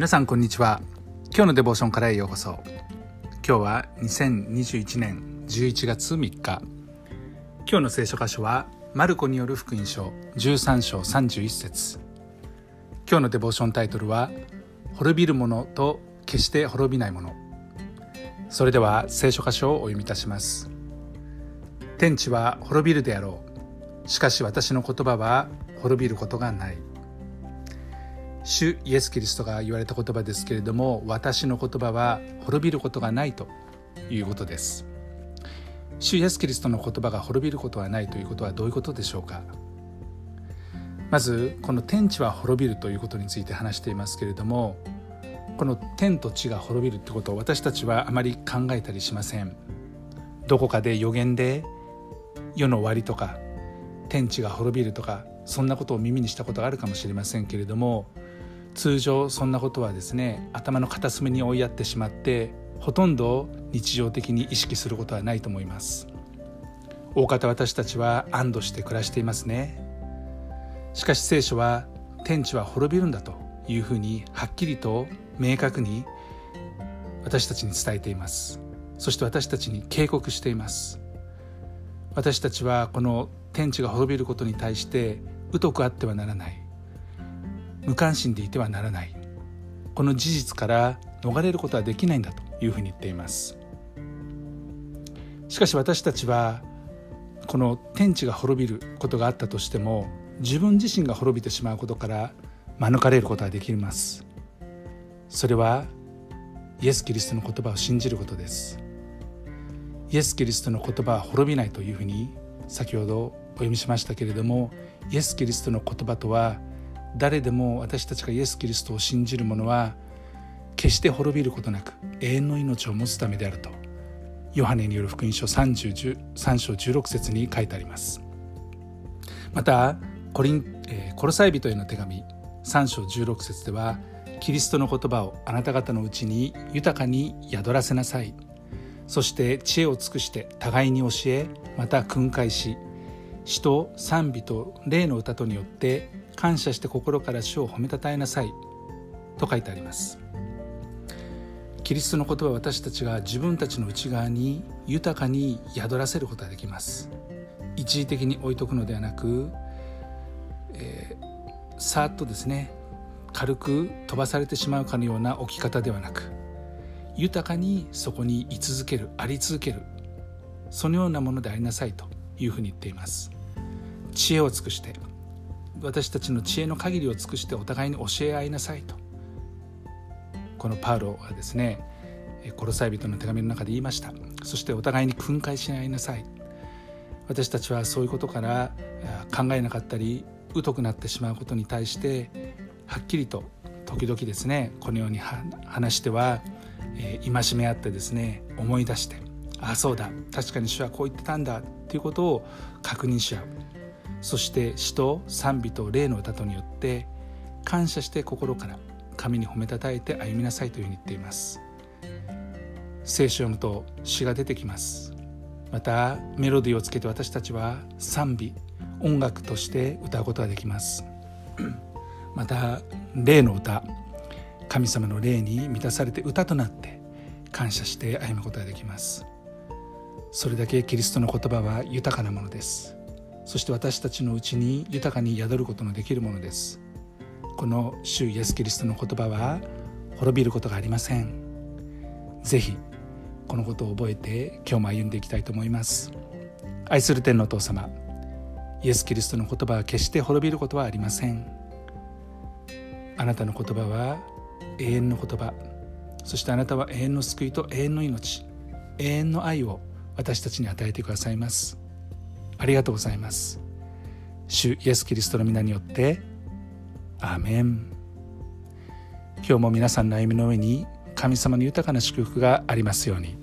皆さんこんにちは。今日のデボーションからへようこそ。今日は2021年11月3日。今日の聖書箇所はマルコによる福音書13章31節。今日のデボーションタイトルは滅びるものと決して滅びないものそれでは聖書箇所をお読みいたします。天地は滅びるであろう。しかし私の言葉は滅びることがない。主イエス・キリストが言われた言葉ですけれども私の言葉は滅びることがないということです。主イエス・キリストの言葉が滅びることはないということはどういうことでしょうか？まずこの天地は滅びるということについて話していますけれどもこの天と地が滅びるってことを私たちはあまり考えたりしません。どこかで予言で世の終わりとか天地が滅びるとかそんなことを耳にしたことがあるかもしれませんけれども通常そんなことはですね頭の片隅に追いやってしまってほとんど日常的に意識することはないと思います。大方私たちは安堵して暮らしていますね。しかし聖書は天地は滅びるんだというふうにはっきりと明確に私たちに伝えています。そして私たちに警告しています。私たちはこの天地が滅びることに対して疎くあってはならない。無関心でいてはならない。この事実から逃れることはできないんだというふうに言っています。しかし私たちはこの天地が滅びることがあったとしても自分自身が滅びてしまうことから免れることができます。それはイエス・キリストの言葉を信じることです。イエス・キリストの言葉は滅びないというふうに先ほどお読みしましたけれどもイエス・キリストの言葉とは誰でも私たちがイエス・キリストを信じる者は決して滅びることなく永遠の命を持つためであるとヨハネによる福音書3章16節に書いてあります。またコリン、えー、コロサイ人への手紙3章16節ではキリストの言葉をあなた方のうちに豊かに宿らせなさい。そして知恵を尽くして互いに教えまた訓戒し詩と賛美と霊の歌とによって感謝して心から主を褒めたたえなさい。と書いてあります。キリストの言葉は私たちが自分たちの内側に豊かに宿らせることができます。一時的に置いとくのではなく、えー、さっとですね軽く飛ばされてしまうかのような置き方ではなく豊かにそこに居続けるあり続けるそのようなものでありなさいというふうに言っています。知恵を尽くして私たちの知恵の限りを尽くしてお互いに教え合いなさいと。このパウロはですねコロサイ人の手紙の中で言いました。そしてお互いに訓戒し合いなさい。私たちはそういうことから考えなかったり疎くなってしまうことに対してはっきりと時々ですねこのように話しては、えー、戒め合ってですね思い出してああそうだ。確かに主はこう言ってたんだっていうことを確認し合う。そして詩と賛美と霊の歌とによって感謝して心から神に褒めたたえて歩みなさいというふうに言っています。聖書を読むと詩が出てきます。またメロディーをつけて私たちは賛美音楽として歌うことができます。また霊の歌神様の霊に満たされて歌となって感謝して歩むことができます。それだけキリストの言葉は豊かなものです。そして私たちのうちに豊かに宿ることのできるものです。この主イエス・キリストの言葉は滅びることがありません。ぜひこのことを覚えて今日も歩んでいきたいと思います。愛する天のお父様イエス・キリストの言葉は決して滅びることはありません。あなたの言葉は永遠の言葉。そしてあなたは永遠の救いと永遠の命永遠の愛を私たちに与えてくださいます。ありがとうございます。主イエス・キリストの皆によってアーメン。今日も皆さんの歩みの上に神様の豊かな祝福がありますように。